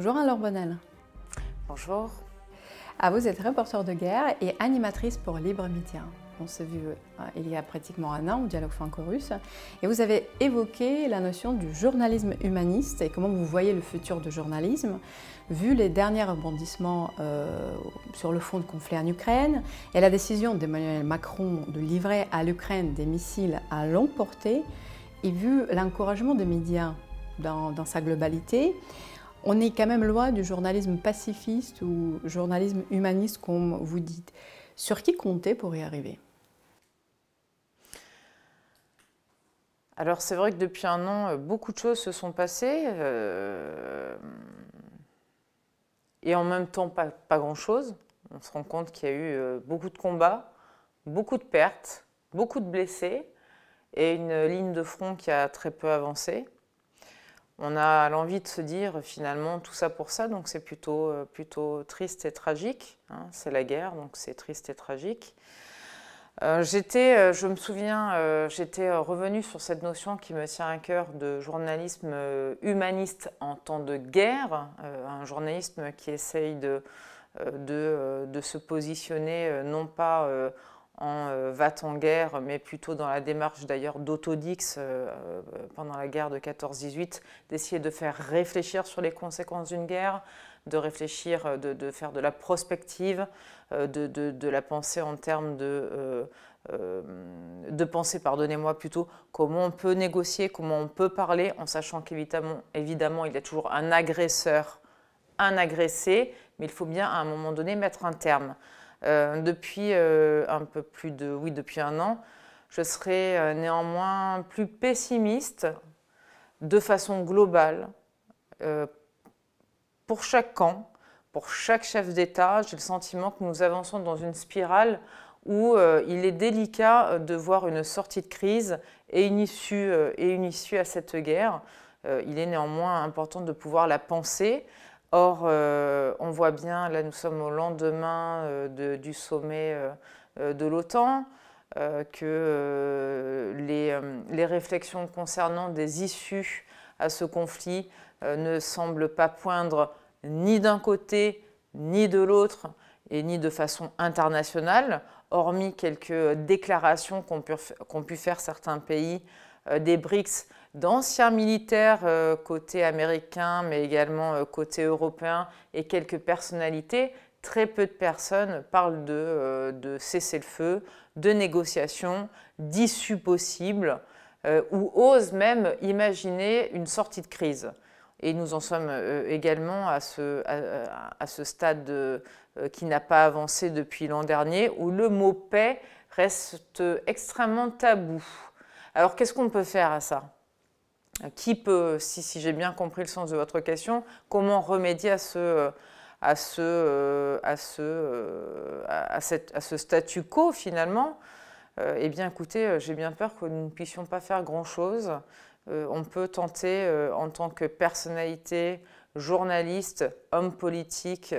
Bonjour Alain Bonnel. Bonjour. Ah, vous êtes reporter de guerre et animatrice pour Libre Média. On s'est vu euh, il y a pratiquement un an au Dialogue franco-russe et vous avez évoqué la notion du journalisme humaniste et comment vous voyez le futur du journalisme vu les derniers rebondissements euh, sur le fond de conflit en Ukraine et la décision d'Emmanuel Macron de livrer à l'Ukraine des missiles à longue portée et vu l'encouragement des médias dans, dans sa globalité, on est quand même loin du journalisme pacifiste ou journalisme humaniste, comme vous dites. Sur qui compter pour y arriver? Alors c'est vrai que depuis un an, beaucoup de choses se sont passées. Euh, et en même temps, pas, pas grand-chose. On se rend compte qu'il y a eu euh, beaucoup de combats, beaucoup de pertes, beaucoup de blessés et une ligne de front qui a très peu avancé on a l'envie de se dire finalement tout ça pour ça, donc c'est plutôt, euh, plutôt triste et tragique. Hein. c'est la guerre, donc c'est triste et tragique. Euh, j'étais, euh, je me souviens, j'étais revenu sur cette notion qui me tient à cœur de journalisme humaniste en temps de guerre, un journalisme qui essaye de, de se positionner non pas en euh, va en guerre, mais plutôt dans la démarche d'ailleurs d'Autodix euh, euh, pendant la guerre de 14-18, d'essayer de faire réfléchir sur les conséquences d'une guerre, de réfléchir, de, faire de la prospective, de, la pensée en termes de, de penser, pardonnez-moi plutôt, comment on peut négocier, comment on peut parler, en sachant qu'évidemment, évidemment, il y a toujours un agresseur, un agressé, mais il faut bien à un moment donné mettre un terme. Euh, depuis euh, un peu plus de, oui, depuis un an, je serai euh, néanmoins plus pessimiste de façon globale pour chaque camp, pour chaque chef d'État. J'ai le sentiment que nous avançons dans une spirale où il est délicat de voir une sortie de crise et une issue, et une issue à cette guerre. il est néanmoins important de pouvoir la penser. Or, euh, on voit bien, là nous sommes au lendemain euh, du sommet euh, de l'OTAN, que les, réflexions concernant des issues à ce conflit ne semblent pas poindre ni d'un côté ni de l'autre et ni de façon internationale, hormis quelques déclarations qu'ont pu, faire certains pays des BRICS d'anciens militaires euh, côté américain, mais également euh, côté européen, et quelques personnalités, très peu de personnes parlent de, euh, cessez-le-feu, de négociations, d'issues possibles, ou osent même imaginer une sortie de crise. Et nous en sommes également à ce, à, ce stade qui n'a pas avancé depuis l'an dernier, où le mot paix reste extrêmement tabou. Alors qu'est-ce qu'on peut faire à ça? Qui peut, si, j'ai bien compris le sens de votre question, comment remédier à ce, à ce, à ce, à ce statu quo finalement? Eh bien écoutez, j'ai bien peur que nous ne puissions pas faire grand-chose. on peut tenter en tant que personnalité, journaliste, homme politique,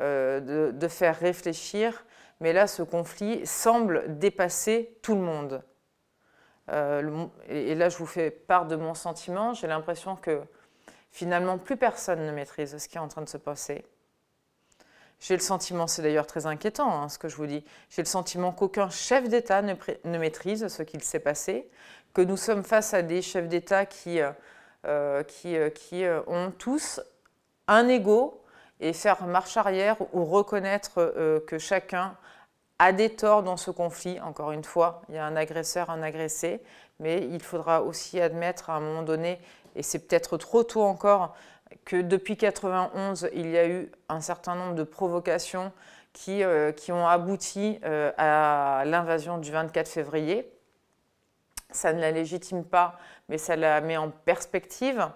de faire réfléchir, mais là ce conflit semble dépasser tout le monde. Euh, et là, je vous fais part de mon sentiment. J'ai l'impression que finalement, plus personne ne maîtrise ce qui est en train de se passer. J'ai le sentiment, c'est d'ailleurs très inquiétant hein, ce que je vous dis, j'ai le sentiment qu'aucun chef d'État ne, maîtrise ce qu'il s'est passé, que nous sommes face à des chefs d'État qui, euh, euh, qui, qui ont tous un ego et faire marche arrière ou reconnaître que chacun a des torts dans ce conflit. Encore une fois, il y a un agresseur, un agressé, mais il faudra aussi admettre à un moment donné, et c'est peut-être trop tôt encore, que depuis 1991, il y a eu un certain nombre de provocations qui, euh, ont abouti euh, à l'invasion du 24 février. Ça ne la légitime pas, mais ça la met en perspective.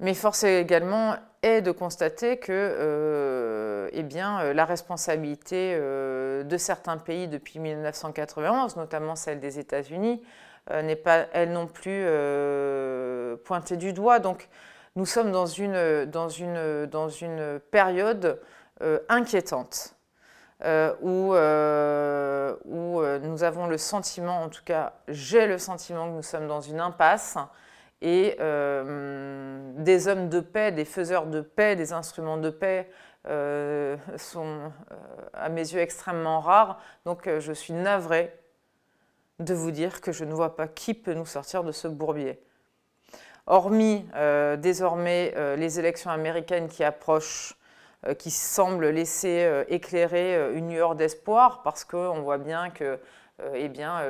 Mais force également est de constater que euh, eh bien, euh, la responsabilité euh, de certains pays depuis 1991, notamment celle des États-Unis, n'est pas elle non plus pointée du doigt. Donc nous sommes dans une, dans une, dans une période inquiétante. où, où nous avons le sentiment, en tout cas j'ai le sentiment que nous sommes dans une impasse et des hommes de paix, des faiseurs de paix, des instruments de paix sont à mes yeux extrêmement rares. Donc je suis navrée de vous dire que je ne vois pas qui peut nous sortir de ce bourbier. Hormis désormais les élections américaines qui approchent euh, qui semble laisser euh, éclairer euh, une lueur d'espoir parce qu'on voit bien que eh bien,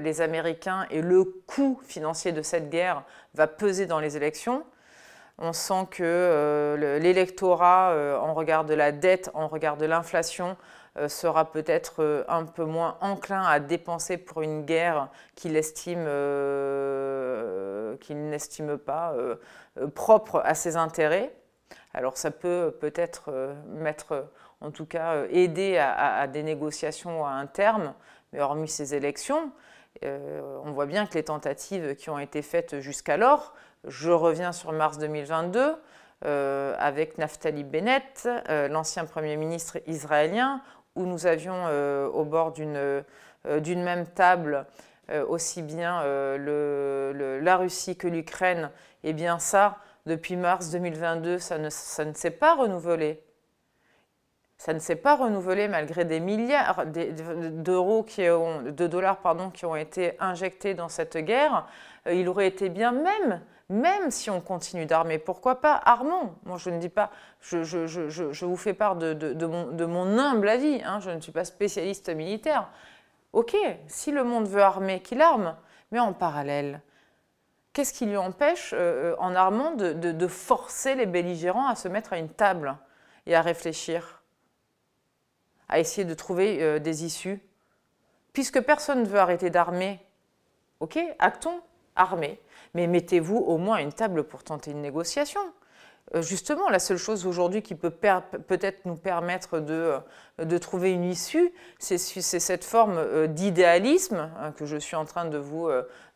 les Américains et le coût financier de cette guerre va peser dans les élections. On sent que l'électorat, en regard de la dette, en regard de l'inflation, sera peut-être un peu moins enclin à dépenser pour une guerre qu'il estime, qu'il n'estime pas propre à ses intérêts. Alors ça peut peut-être euh, mettre, en tout cas, euh, aider à, des négociations à un terme, mais hormis ces élections, euh, on voit bien que les tentatives qui ont été faites jusqu'alors, je reviens sur mars 2022, avec Naftali Bennett, l'ancien Premier ministre israélien, où nous avions au bord d'une même table aussi bien la Russie que l'Ukraine, et eh bien ça, depuis mars 2022, ça ne, s'est pas renouvelé. Ça ne s'est pas renouvelé malgré des milliards d'euros qui ont, de dollars pardon, qui ont été injectés dans cette guerre. Euh, il aurait été bien même, même si on continue d'armer, pourquoi pas armons? Moi, je ne dis pas, je, vous fais part de, mon, humble avis, hein, je ne suis pas spécialiste militaire. Ok, si le monde veut armer, qu'il arme, mais en parallèle, qu'est-ce qui lui empêche, euh, euh, en armant, de, forcer les belligérants à se mettre à une table et à réfléchir, à essayer de trouver euh, des issues. Puisque personne ne veut arrêter d'armer, ok, actons, armez, mais mettez-vous au moins à une table pour tenter une négociation. Justement, la seule chose aujourd'hui qui peut peut-être nous permettre de, de, trouver une issue, c'est cette forme d'idéalisme hein, que je suis en train de vous,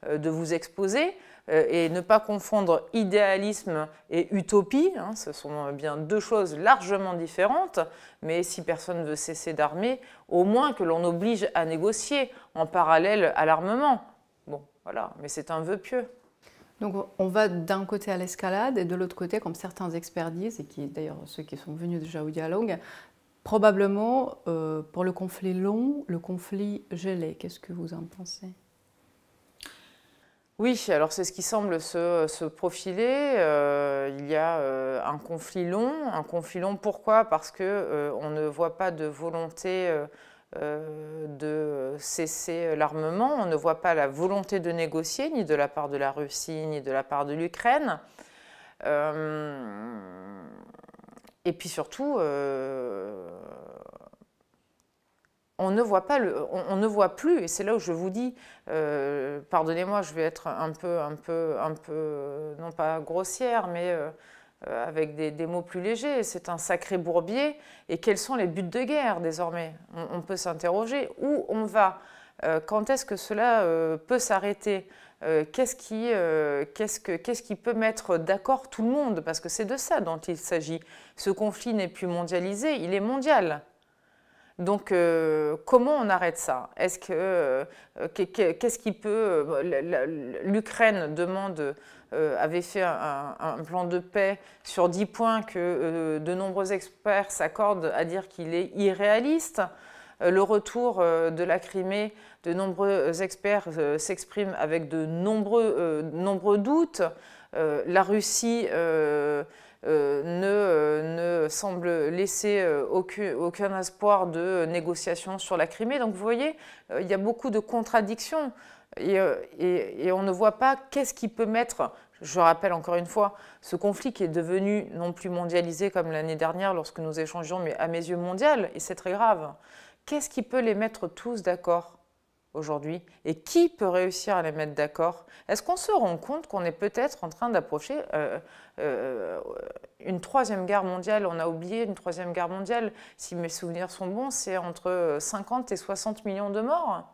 de vous exposer, euh, et ne pas confondre idéalisme et utopie. Hein, ce sont bien deux choses largement différentes, mais si personne ne veut cesser d'armer, au moins que l'on oblige à négocier en parallèle à l'armement. Bon, voilà, mais c'est un vœu pieux. Donc on va d'un côté à l'escalade et de l'autre côté, comme certains experts disent, et qui d'ailleurs ceux qui sont venus déjà au dialogue, probablement euh, pour le conflit long, le conflit gelé. Qu'est-ce que vous en pensez? Oui, alors c'est ce qui semble se, profiler. Euh, il y a euh, un conflit long. Un conflit long, pourquoi? Parce qu'on euh, on ne voit pas de volonté de cesser l'armement, on ne voit pas la volonté de négocier, ni de la part de la Russie, ni de la part de l'Ukraine. et puis surtout, on ne voit pas on, ne voit plus, et c'est là où je vous dis, euh, pardonnez-moi, je vais être un peu, un peu, un peu, non pas grossière, mais euh, euh, avec des, mots plus légers. C'est un sacré bourbier. Et quels sont les buts de guerre désormais? On, peut s'interroger où on va? quand est-ce que cela peut s'arrêter? Qu'est-ce qui, qu'est-ce, que, qu'est-ce qui peut mettre d'accord tout le monde? Parce que c'est de ça dont il s'agit. Ce conflit n'est plus mondialisé, il est mondial. Donc, euh, comment on arrête ça? Est-ce que euh, peut euh, L'Ukraine demande avait fait un, plan de paix sur 10 points que de nombreux experts s'accordent à dire qu'il est irréaliste? Le retour de la Crimée, de nombreux experts s'expriment avec de nombreux, nombreux doutes. la Russie ne, ne, semble laisser euh, aucun, espoir de négociation sur la Crimée. Donc vous voyez, euh, il y a beaucoup de contradictions et, on ne voit pas qu'est-ce qui peut mettre, je rappelle encore une fois, ce conflit qui est devenu non plus mondialisé comme l'année dernière lorsque nous échangeons, mais à mes yeux mondial, et c'est très grave. Qu'est-ce qui peut les mettre tous d'accord aujourd'hui et qui peut réussir à les mettre d'accord? Est-ce qu'on se rend compte qu'on est peut-être en train d'approcher euh, euh, une troisième guerre mondiale? On a oublié une troisième guerre mondiale, si mes souvenirs sont bons, c'est entre 50 et 60 millions de morts.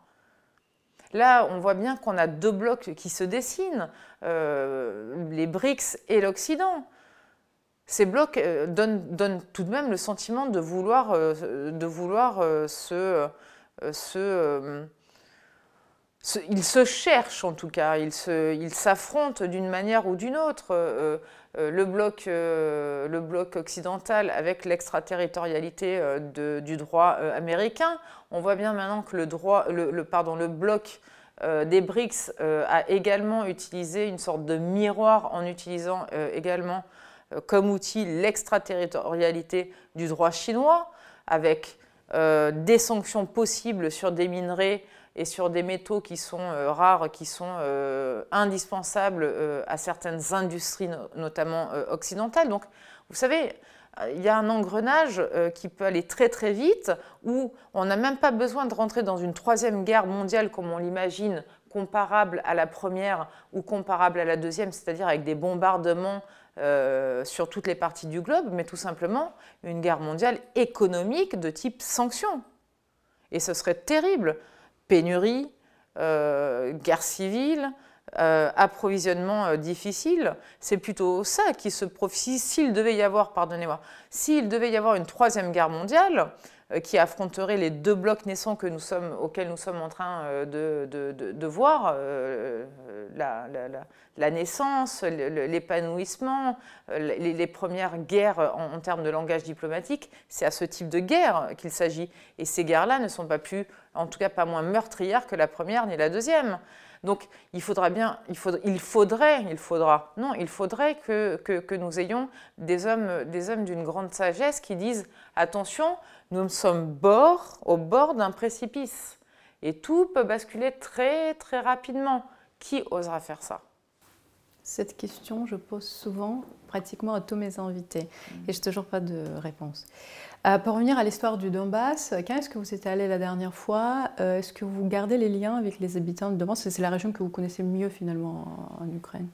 Là, on voit bien qu'on a deux blocs qui se dessinent, euh, les BRICS et l'Occident. Ces blocs donnent, tout de même le sentiment de vouloir, de vouloir se, se ils se cherchent en tout cas, ils s'affrontent d'une manière ou d'une autre. Euh, euh, le, bloc, euh, le, bloc, occidental avec l'extraterritorialité du droit américain. On voit bien maintenant que le, bloc des BRICS a également utilisé une sorte de miroir en utilisant également comme outil l'extraterritorialité du droit chinois avec des sanctions possibles sur des minerais et sur des métaux qui sont euh, rares, qui sont euh, indispensables euh, à certaines industries, notamment occidentales. Donc, vous savez, il y a un engrenage qui peut aller très très vite, où on n'a même pas besoin de rentrer dans une troisième guerre mondiale comme on l'imagine, comparable à la première ou comparable à la deuxième, c'est-à-dire avec des bombardements sur toutes les parties du globe, mais tout simplement une guerre mondiale économique de type sanctions. Et ce serait terrible pénurie, euh, guerre civile, euh, approvisionnement euh, difficile. C'est plutôt ça qui se profite. S'il devait y avoir, pardonnez-moi, s'il devait y avoir une troisième guerre mondiale, qui affronterait les deux blocs naissants auxquels nous sommes en train euh, de, voir, euh, la, naissance, l'épanouissement, les, premières guerres en, termes de langage diplomatique, c'est à ce type de guerre qu'il s'agit. Et ces guerres-là ne sont pas plus, en tout cas pas moins meurtrières que la première ni la deuxième. Donc il faudra bien, il, faudrait, il faudrait, il faudra, non, il faudrait que, que, que nous ayons des hommes, des hommes d'une grande sagesse qui disent attention, nous sommes bord, au bord d'un précipice. Et tout peut basculer très très rapidement. Qui osera faire ça? Cette question, je pose souvent, pratiquement à tous mes invités, mm. et je n'ai toujours pas de réponse. Euh, pour revenir à l'histoire du Donbass, quand est-ce que vous êtes allé la dernière fois? Euh, Est-ce que vous gardez les liens avec les habitants du Donbass? C'est la région que vous connaissez mieux finalement en, Ukraine.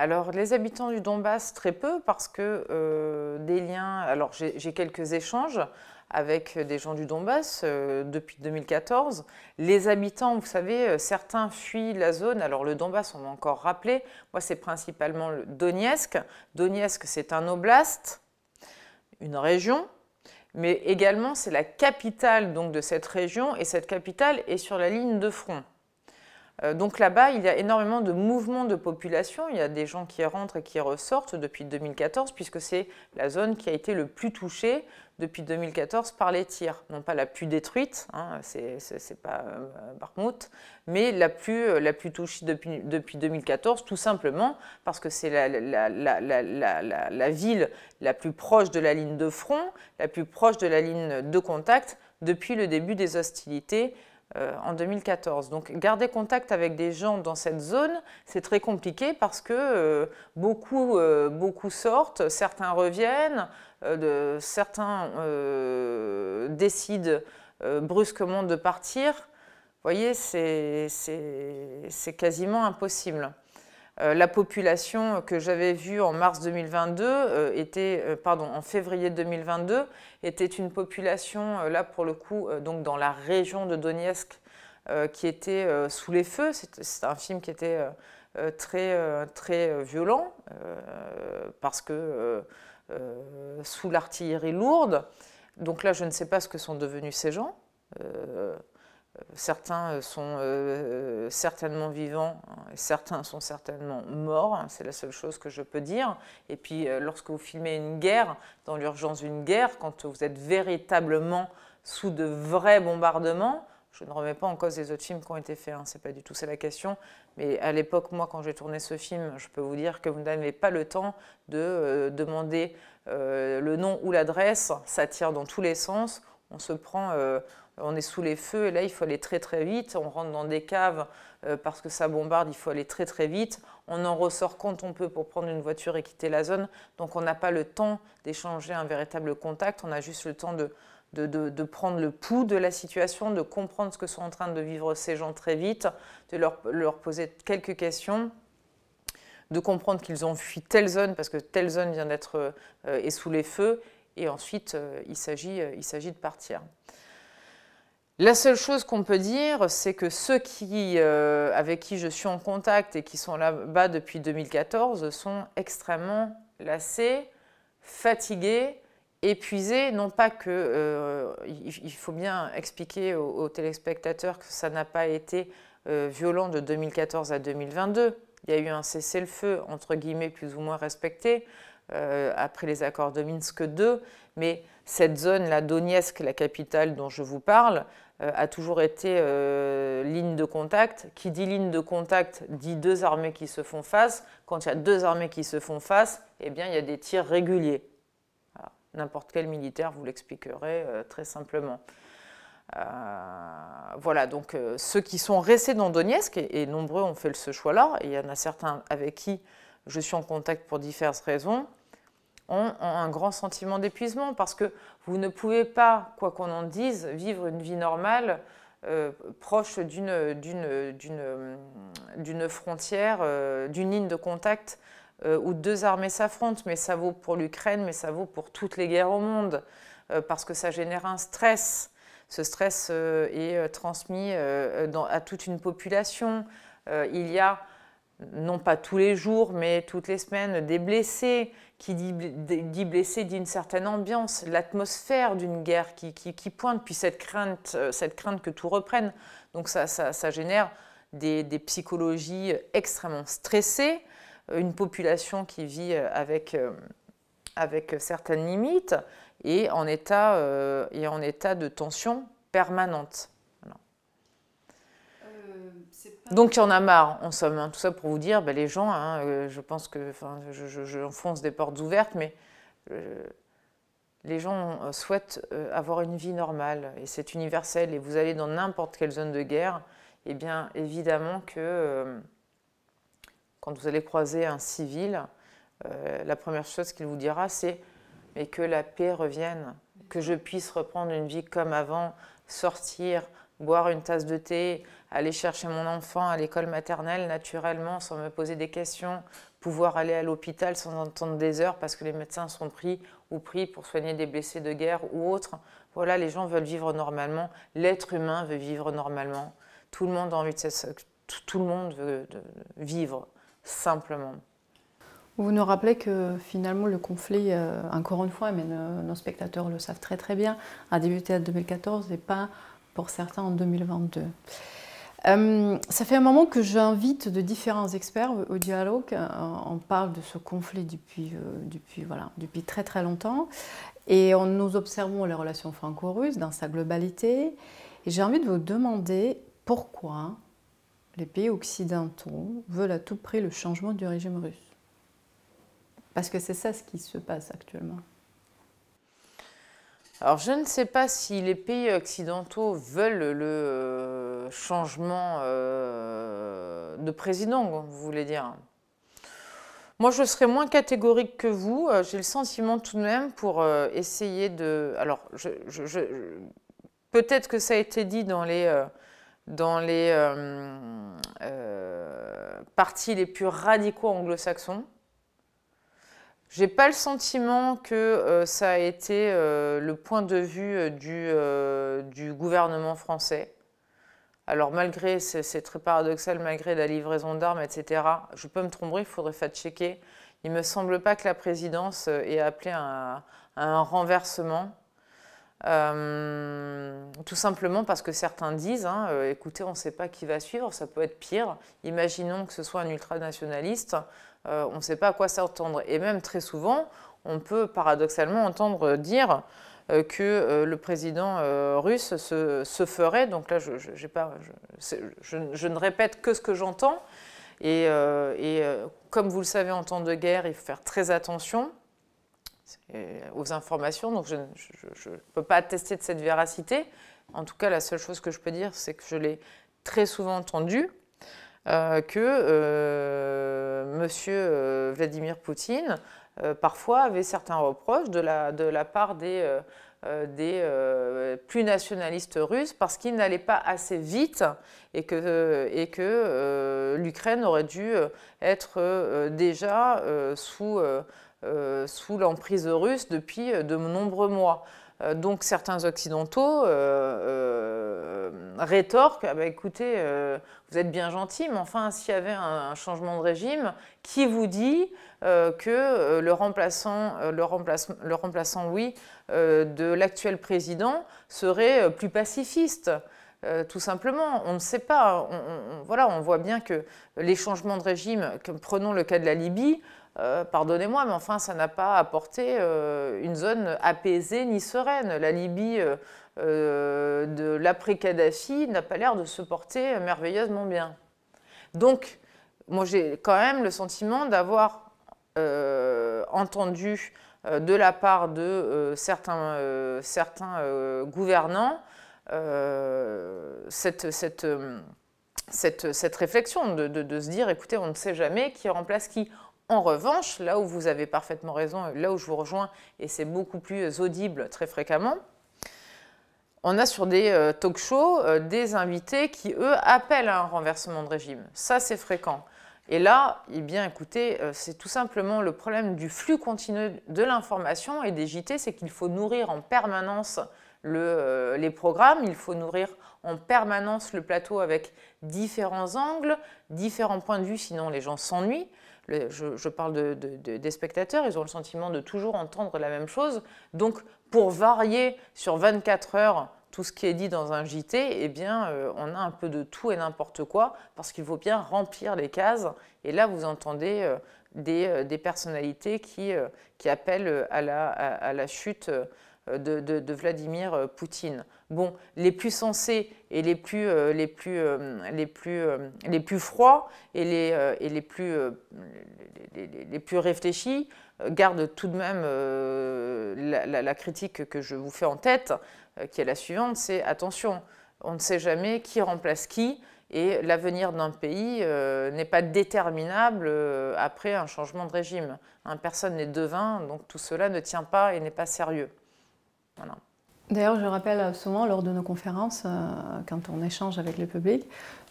Alors, les habitants du Donbass, très peu, parce que euh, des liens. Alors, j'ai quelques échanges avec des gens du Donbass depuis 2014. Les habitants, vous savez, certains fuient la zone. Alors, le Donbass, on m'a encore rappelé, moi, c'est principalement le Donetsk. Donetsk, c'est un oblast une région, mais également c'est la capitale donc, de cette région, et cette capitale est sur la ligne de front. Euh, donc là-bas, il y a énormément de mouvements de population. Il y a des gens qui rentrent et qui ressortent depuis 2014, puisque c'est la zone qui a été le plus touchée depuis 2014 par les tirs. Non pas la plus détruite, hein, c'est pas euh, mais la plus, euh, la plus touchée depuis, depuis 2014, tout simplement parce que c'est la, ville la plus proche de la ligne de front, la plus proche de la ligne de contact depuis le début des hostilités euh, en 2014. Donc garder contact avec des gens dans cette zone, c'est très compliqué parce que euh, beaucoup, euh, beaucoup sortent, certains reviennent, de, certains décident brusquement de partir. Vous voyez, c'est quasiment impossible. Euh, la population que j'avais vue en mars 2022 euh, était, euh, pardon, en février 2022, était une population, là pour le coup, donc dans la région de Donetsk, qui était sous les feux. C'est un film qui était très, très violent, parce que sous l'artillerie lourde. Donc là, je ne sais pas ce que sont devenus ces gens. Certains sont certainement vivants, hein, certains sont certainement morts, hein, c'est la seule chose que je peux dire. Et puis euh, lorsque vous filmez une guerre, dans l'urgence d'une guerre, quand vous êtes véritablement sous de vrais bombardements, je ne remets pas en cause les autres films qui ont été faits, hein, c'est pas du tout c'est la question. Mais à l'époque, moi, quand j'ai tourné ce film, je peux vous dire que vous n'avez pas le temps de demander le nom ou l'adresse. Ça tire dans tous les sens. On se prend, on est sous les feux et là il faut aller très très vite, on rentre dans des caves euh, parce que ça bombarde, il faut aller très très vite, on en ressort quand on peut pour prendre une voiture et quitter la zone, donc on n'a pas le temps d'échanger un véritable contact, on a juste le temps de, prendre le pouls de la situation, de comprendre ce que sont en train de vivre ces gens très vite, de leur, poser quelques questions de comprendre qu'ils ont fui telle zone parce que telle zone vient d'être euh, est sous les feux. Et ensuite euh, il s'agit de partir. La seule chose qu'on peut dire, c'est que ceux qui, euh, avec qui je suis en contact et qui sont là-bas depuis 2014 sont extrêmement lassés, fatigués, épuisés. Non pas que, euh, il faut bien expliquer aux, téléspectateurs que ça n'a pas été violent de 2014 à 2022. Il y a eu un cessez-le-feu, entre guillemets, plus ou moins respecté, après les accords de Minsk II, mais cette zone, la Donetsk, la capitale dont je vous parle, euh, a toujours été euh, ligne de contact. Qui dit ligne de contact dit deux armées qui se font face. Quand il y a deux armées qui se font face, eh bien, il y a des tirs réguliers. N'importe quel militaire vous l'expliquerait euh, très simplement. voilà, donc ceux qui sont restés dans Donetsk, et, nombreux ont fait ce choix-là, et il y en a certains avec qui je suis en contact pour diverses raisons, ont, un grand sentiment d'épuisement parce que vous ne pouvez pas, quoi qu'on en dise, vivre une vie normale euh, proche d'une frontière, euh, d'une ligne de contact euh, où deux armées s'affrontent. Mais ça vaut pour l'Ukraine, mais ça vaut pour toutes les guerres au monde parce que ça génère un stress. Ce stress est transmis à toute une population. il y a non pas tous les jours, mais toutes les semaines, des blessés. Qui dit, blessés dit une certaine ambiance, l'atmosphère d'une guerre qui, pointe, puis cette crainte, euh, cette crainte que tout reprenne. Donc ça, génère des, psychologies extrêmement stressées, euh, une population qui vit euh, avec, avec certaines limites et en état, et en état de tension permanente. Donc il y en a marre, en somme. Hein. Tout ça pour vous dire, ben, les gens, hein, euh, je pense que je, je, des portes ouvertes, mais euh, les gens euh, souhaitent avoir une vie normale et c'est universel. Et vous allez dans n'importe quelle zone de guerre, et eh bien évidemment que quand vous allez croiser un civil, la première chose qu'il vous dira, c'est que la paix revienne, que je puisse reprendre une vie comme avant, sortir, boire une tasse de thé, aller chercher mon enfant à l'école maternelle naturellement sans me poser des questions, pouvoir aller à l'hôpital sans attendre des heures parce que les médecins sont pris ou pris pour soigner des blessés de guerre ou autres. Voilà, les gens veulent vivre normalement, l'être humain veut vivre normalement, tout le monde a envie de tout le monde veut vivre simplement. Vous nous rappelez que finalement le conflit, euh, encore une fois, mais nos, spectateurs le savent très très bien, a débuté en 2014 et pas pour certains en 2022. Euh, ça fait un moment que j'invite de différents experts au, dialogue. Euh, on parle de ce conflit depuis, euh, depuis, voilà, depuis très très longtemps. Et on, nous observons les relations franco-russes dans sa globalité. Et j'ai envie de vous demander pourquoi les pays occidentaux veulent à tout prix le changement du régime russe. Parce que c'est ça ce qui se passe actuellement. Alors je ne sais pas si les pays occidentaux veulent le euh, changement euh, de président, vous voulez dire. Moi, je serais moins catégorique que vous. Euh, j'ai le sentiment tout de même pour essayer de... Alors, peut-être que ça a été dit dans les, dans les partis les plus radicaux anglo-saxons. J'ai pas le sentiment que euh, ça a été euh, le point de vue euh, du, gouvernement français. Alors malgré, c'est très paradoxal, malgré la livraison d'armes, etc., je peux me tromper, il faudrait fact-checker. Il me semble pas que la présidence ait appelé à, un renversement. Tout simplement parce que certains disent, hein, écoutez, on ne sait pas qui va suivre, ça peut être pire. Imaginons que ce soit un ultranationaliste, euh, on ne sait pas à quoi s'attendre. Et même très souvent, on peut paradoxalement entendre dire euh, que euh, le président russe se, ferait, donc là je, ne répète que ce que j'entends, et, comme vous le savez en temps de guerre, il faut faire très attention aux informations, donc je ne peux pas attester de cette véracité. En tout cas, la seule chose que je peux dire, c'est que je l'ai très souvent entendu, euh, que euh, M. Euh, Vladimir Poutine, parfois, avait certains reproches de la, de la part des, des plus nationalistes russes parce qu'il n'allait pas assez vite et que, et que l'Ukraine aurait dû être déjà sous, sous l'emprise russe depuis de nombreux mois. Euh, donc certains occidentaux euh, euh, rétorquent ah bah, écoutez, vous êtes bien gentil, mais enfin, s'il y avait un, changement de régime, qui vous dit que le remplaçant, le, remplaçant, oui, de l'actuel président serait plus pacifiste? Tout simplement, on ne sait pas. voilà, on voit bien que les changements de régime, prenons le cas de la Libye, pardonnez-moi, mais enfin, ça n'a pas apporté une zone apaisée ni sereine. La Libye de l'après-Kadhafi n'a pas l'air de se porter merveilleusement bien. Donc, moi, j'ai quand même le sentiment d'avoir entendu euh, de la part de euh, certains, euh, gouvernants cette, réflexion de, se dire, écoutez, on ne sait jamais qui remplace qui. En revanche, là où vous avez parfaitement raison, là où je vous rejoins, et c'est beaucoup plus audible très fréquemment, on a sur des talk shows des invités qui, eux, appellent à un renversement de régime. Ça, c'est fréquent. Et là, eh bien, écoutez, euh, c'est tout simplement le problème du flux continu de l'information et des JT, c'est qu'il faut nourrir en permanence euh, les programmes, il faut nourrir en permanence le plateau avec différents angles, différents points de vue, sinon les gens s'ennuient. Je, parle des spectateurs, ils ont le sentiment de toujours entendre la même chose. Donc, pour varier sur 24 heures tout ce qui est dit dans un JT, eh bien, euh, on a un peu de tout et n'importe quoi, parce qu'il faut bien remplir les cases. Et là, vous entendez euh, euh, des, personnalités qui, appellent à, la chute de, Vladimir Poutine. Bon, les plus sensés et les plus, les plus, les plus, les plus froids et les, et les, plus, les, plus réfléchis gardent tout de même la, critique que je vous fais en tête, euh, qui est la suivante, c'est attention, on ne sait jamais qui remplace qui, et l'avenir d'un pays euh, n'est pas déterminable euh, après un changement de régime. Hein, personne n'est devin, donc tout cela ne tient pas et n'est pas sérieux. D'ailleurs, je rappelle souvent lors de nos conférences, quand on échange avec le public,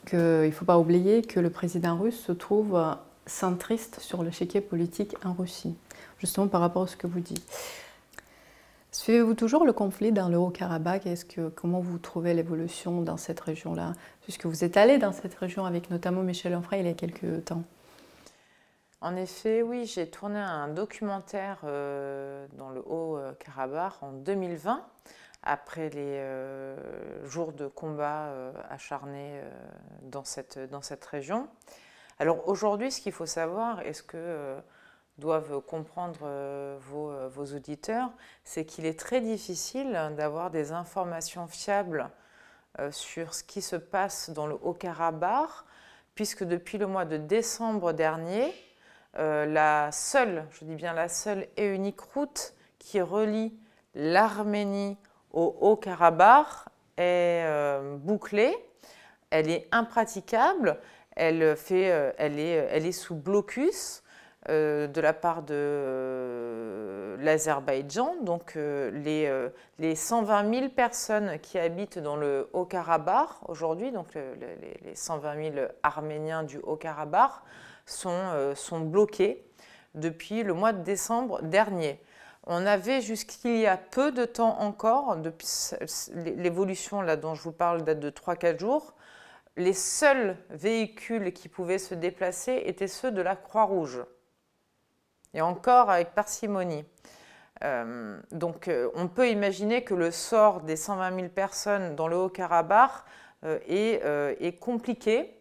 qu'il ne faut pas oublier que le président russe se trouve centriste sur le chéquier politique en Russie, justement par rapport à ce que vous dites. Suivez-vous toujours le conflit dans le Haut-Karabakh comment vous trouvez l'évolution dans cette région-là? Puisque vous êtes allé dans cette région avec notamment Michel Onfray il y a quelques temps. En effet, oui, j'ai tourné un documentaire euh, dans le Haut-Karabakh en 2020, après les euh, jours de combat euh, acharnés dans, cette, dans cette région. Alors aujourd'hui, ce qu'il faut savoir, est-ce que doivent comprendre euh, euh, vos, auditeurs, c'est qu'il est très difficile d'avoir des informations fiables euh, sur ce qui se passe dans le Haut-Karabakh, puisque depuis le mois de décembre dernier, la seule, je dis bien la seule et unique route qui relie l'Arménie au Haut-Karabakh est bouclée, elle est impraticable, elle, elle, est, sous blocus. Euh, de la part de euh, l'Azerbaïdjan. Donc euh, les, les, 120 000 personnes qui habitent dans le Haut-Karabakh aujourd'hui, donc les, 120 000 Arméniens du Haut-Karabakh, sont, sont bloqués depuis le mois de décembre dernier. On avait jusqu'il y a peu de temps encore, depuis l'évolution là dont je vous parle date de 3-4 jours, les seuls véhicules qui pouvaient se déplacer étaient ceux de la Croix-Rouge et encore avec parcimonie. Euh, donc euh, on peut imaginer que le sort des 120 000 personnes dans le Haut-Karabakh euh, est, compliqué.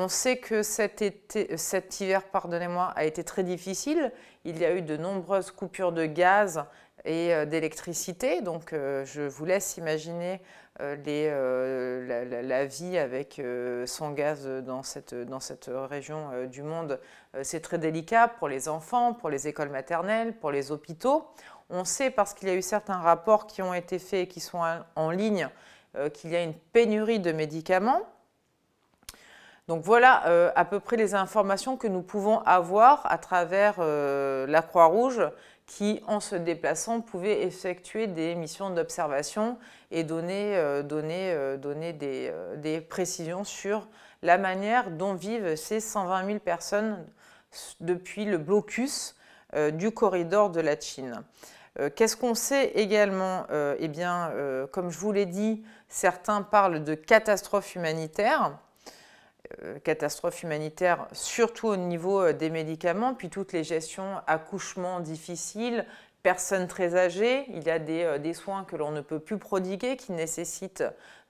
On sait que cet, été, cet hiver pardonnez-moi, a été très difficile. Il y a eu de nombreuses coupures de gaz et d'électricité. Donc je vous laisse imaginer euh, euh, la, vie avec euh, son gaz dans cette, dans cette région du monde, c'est très délicat pour les enfants, pour les écoles maternelles, pour les hôpitaux. On sait parce qu'il y a eu certains rapports qui ont été faits et qui sont en ligne qu'il y a une pénurie de médicaments. Donc voilà à peu près les informations que nous pouvons avoir à travers la Croix-Rouge qui, en se déplaçant, pouvait effectuer des missions d'observation et donner, euh, euh, des, euh, des, précisions sur la manière dont vivent ces 120 000 personnes depuis le blocus du corridor de la Chine. Qu'est-ce qu'on sait également Eh bien, comme je vous l'ai dit, certains parlent de catastrophe humanitaire. Euh, catastrophe humanitaire, surtout au niveau euh, des médicaments, puis toutes les gestions accouchements difficiles, personnes très âgées, il y a des, soins que l'on ne peut plus prodiguer, qui nécessitent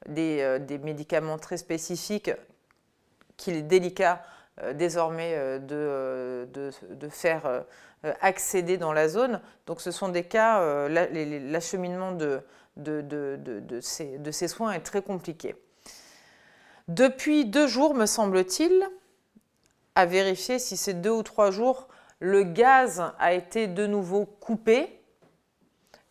des, médicaments très spécifiques qu'il est délicat désormais de, faire accéder dans la zone. Donc ce sont des cas, l'acheminement de, ces soins est très compliqué. Depuis deux jours, me semble-t-il, à vérifier si c'est deux ou trois jours, le gaz a été de nouveau coupé.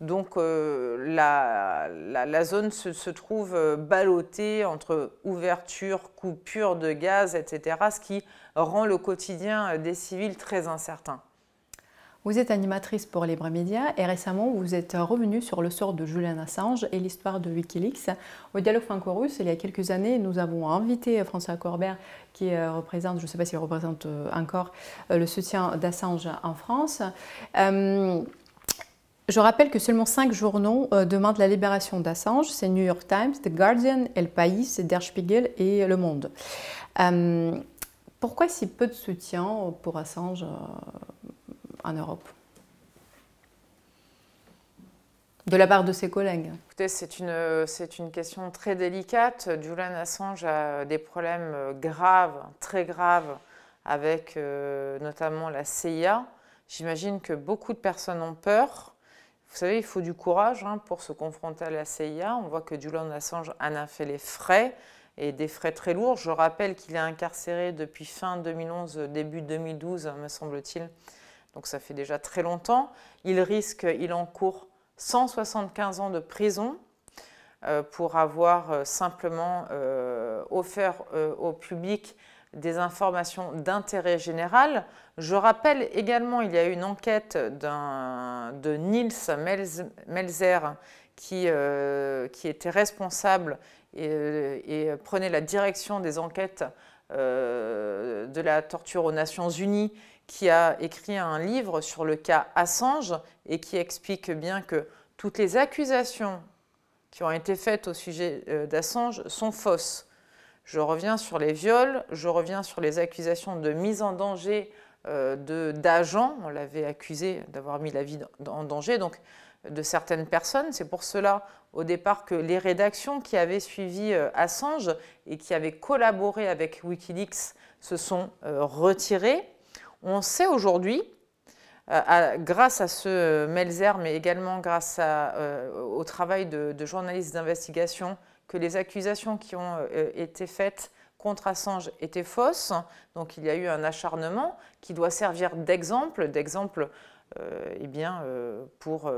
Donc euh, la, zone se, trouve euh, ballottée entre ouverture, coupure de gaz, etc., ce qui rend le quotidien des civils très incertain. Vous êtes animatrice pour Libre Média et récemment vous êtes revenue sur le sort de Julian Assange et l'histoire de Wikileaks. Au Dialogue franco-russe, il y a quelques années, nous avons invité François Corbert qui euh, représente, je ne sais pas s'il représente euh, encore, euh, le soutien d'Assange en France. je rappelle que seulement cinq journaux demandent la libération d'Assange. C'est New York Times, The Guardian, El País, Der Spiegel et Le Monde. pourquoi si peu de soutien pour Assange en Europe de la part de ses collègues Écoutez, c'est une, c'est une question très délicate. Julian Assange a des problèmes graves, très graves, avec euh, notamment la CIA. J'imagine que beaucoup de personnes ont peur. Vous savez, il faut du courage hein, pour se confronter à la CIA. On voit que Julian Assange en a fait les frais et des frais très lourds. Je rappelle qu'il est incarcéré depuis fin 2011, début 2012, me semble-t-il, donc ça fait déjà très longtemps. Il risque, il encourt 175 ans de prison euh, pour avoir euh, simplement euh, offert au public des informations d'intérêt général. Je rappelle également, il y a eu une enquête de Niels Melzer qui, qui était responsable et, prenait la direction des enquêtes de la torture aux Nations Unies qui a écrit un livre sur le cas Assange et qui explique bien que toutes les accusations qui ont été faites au sujet euh, d'Assange sont fausses. Je reviens sur les viols, je reviens sur les accusations de mise en danger euh, d'agents. On l'avait accusé d'avoir mis la vie en danger, donc de certaines personnes. C'est pour cela, au départ, que les rédactions qui avaient suivi euh, Assange et qui avaient collaboré avec Wikileaks se sont retirées. On sait aujourd'hui, euh, grâce à ce Melzer, mais également grâce euh, au travail de, journalistes d'investigation, que les accusations qui ont euh, été faites contre Assange étaient fausses. Donc il y a eu un acharnement qui doit servir d'exemple, d'exemple eh bien, pour,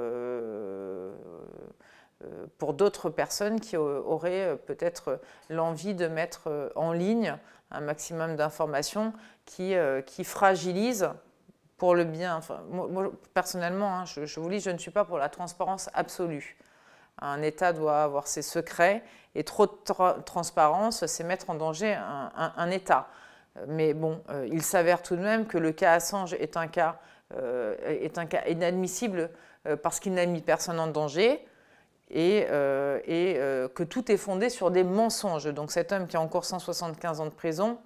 pour d'autres personnes qui auraient peut-être l'envie de mettre en ligne un maximum d'informations qui, euh, qui fragilisent pour le bien. Moi, personnellement, hein, je, vous dis, je ne suis pas pour la transparence absolue. Un État doit avoir ses secrets et trop de transparence, c'est mettre en danger un, État. Mais bon, euh, il s'avère tout de même que le cas Assange est un cas, euh, est un cas inadmissible parce qu'il n'a mis personne en danger et que tout est fondé sur des mensonges. Donc cet homme qui a encore 175 ans de prison,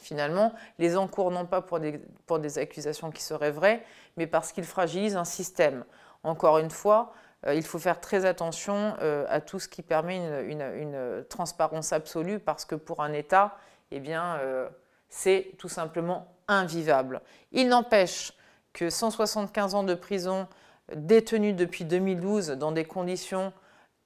finalement, les encours non pas pour des, pour des accusations qui seraient vraies, mais parce qu'ils fragilisent un système. Encore une fois, euh, il faut faire très attention euh, à tout ce qui permet une, transparence absolue, parce que pour un État, eh bien, euh, c'est tout simplement invivable. Il n'empêche que 175 ans de prison détenus depuis 2012 dans des conditions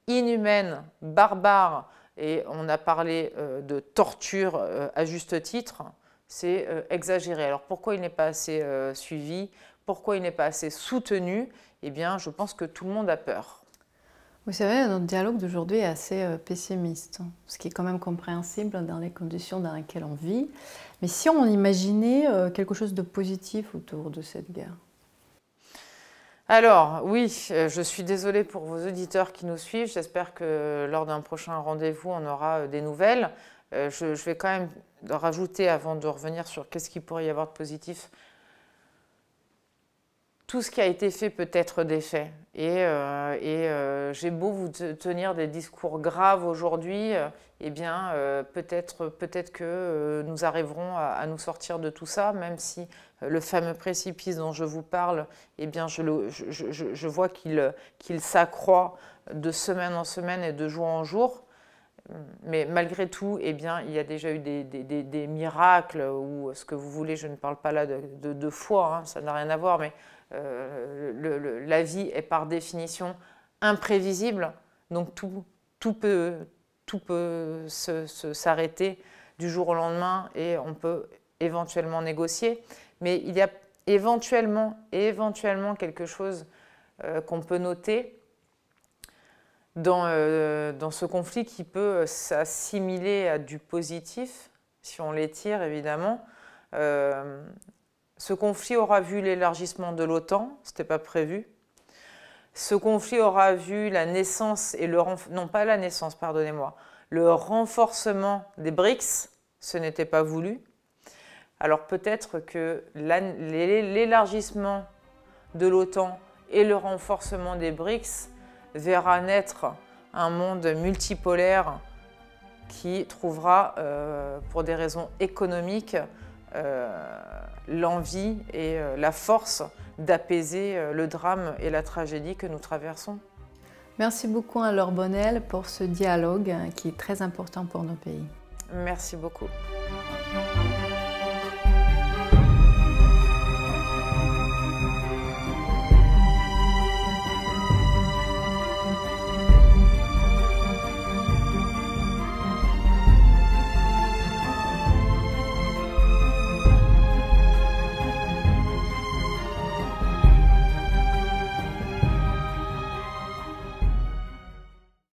inhumaines, barbares, et on a parlé euh, de torture euh, à juste titre, c'est euh, exagéré. Alors pourquoi il n'est pas assez suivi? Pourquoi il n'est pas assez soutenu? Eh bien, je pense que tout le monde a peur. Vous savez, notre dialogue d'aujourd'hui est assez pessimiste, ce qui est quand même compréhensible dans les conditions dans lesquelles on vit. Mais si on imaginait quelque chose de positif autour de cette guerre? Alors, oui, euh, je suis désolée pour vos auditeurs qui nous suivent. J'espère que lors d'un prochain rendez-vous, on aura euh, des nouvelles. Euh, je, vais quand même rajouter, avant de revenir sur qu'est-ce qu'il pourrait y avoir de positif, tout ce qui a été fait peut être défait. Et, j'ai beau vous tenir des discours graves aujourd'hui, eh bien, peut-être peut que nous arriverons à, nous sortir de tout ça, même si le fameux précipice dont je vous parle, eh bien, je, vois qu'il s'accroît de semaine en semaine et de jour en jour. Mais malgré tout, eh bien, il y a déjà eu des, miracles ou ce que vous voulez. Je ne parle pas là de, foi, hein, ça n'a rien à voir, mais euh, la vie est par définition imprévisible. Donc tout, tout peut, tout peut s'arrêter du jour au lendemain et on peut éventuellement négocier. Mais il y a éventuellement, éventuellement quelque chose euh, qu'on peut noter dans, euh, dans, ce conflit qui peut s'assimiler à du positif, si on l'étire évidemment. Ce conflit aura vu l'élargissement de l'OTAN, ce n'était pas prévu. Ce conflit aura vu la naissance et le non pas la naissance, pardonnez-moi, le renforcement des BRICS, ce n'était pas voulu. Alors peut-être que l'élargissement de l'OTAN et le renforcement des BRICS verra naître un monde multipolaire qui trouvera, euh, pour des raisons économiques, euh, l'envie et euh, la force d'apaiser le drame et la tragédie que nous traversons. Merci beaucoup à Laure Bonnel pour ce dialogue qui est très important pour nos pays. Merci beaucoup.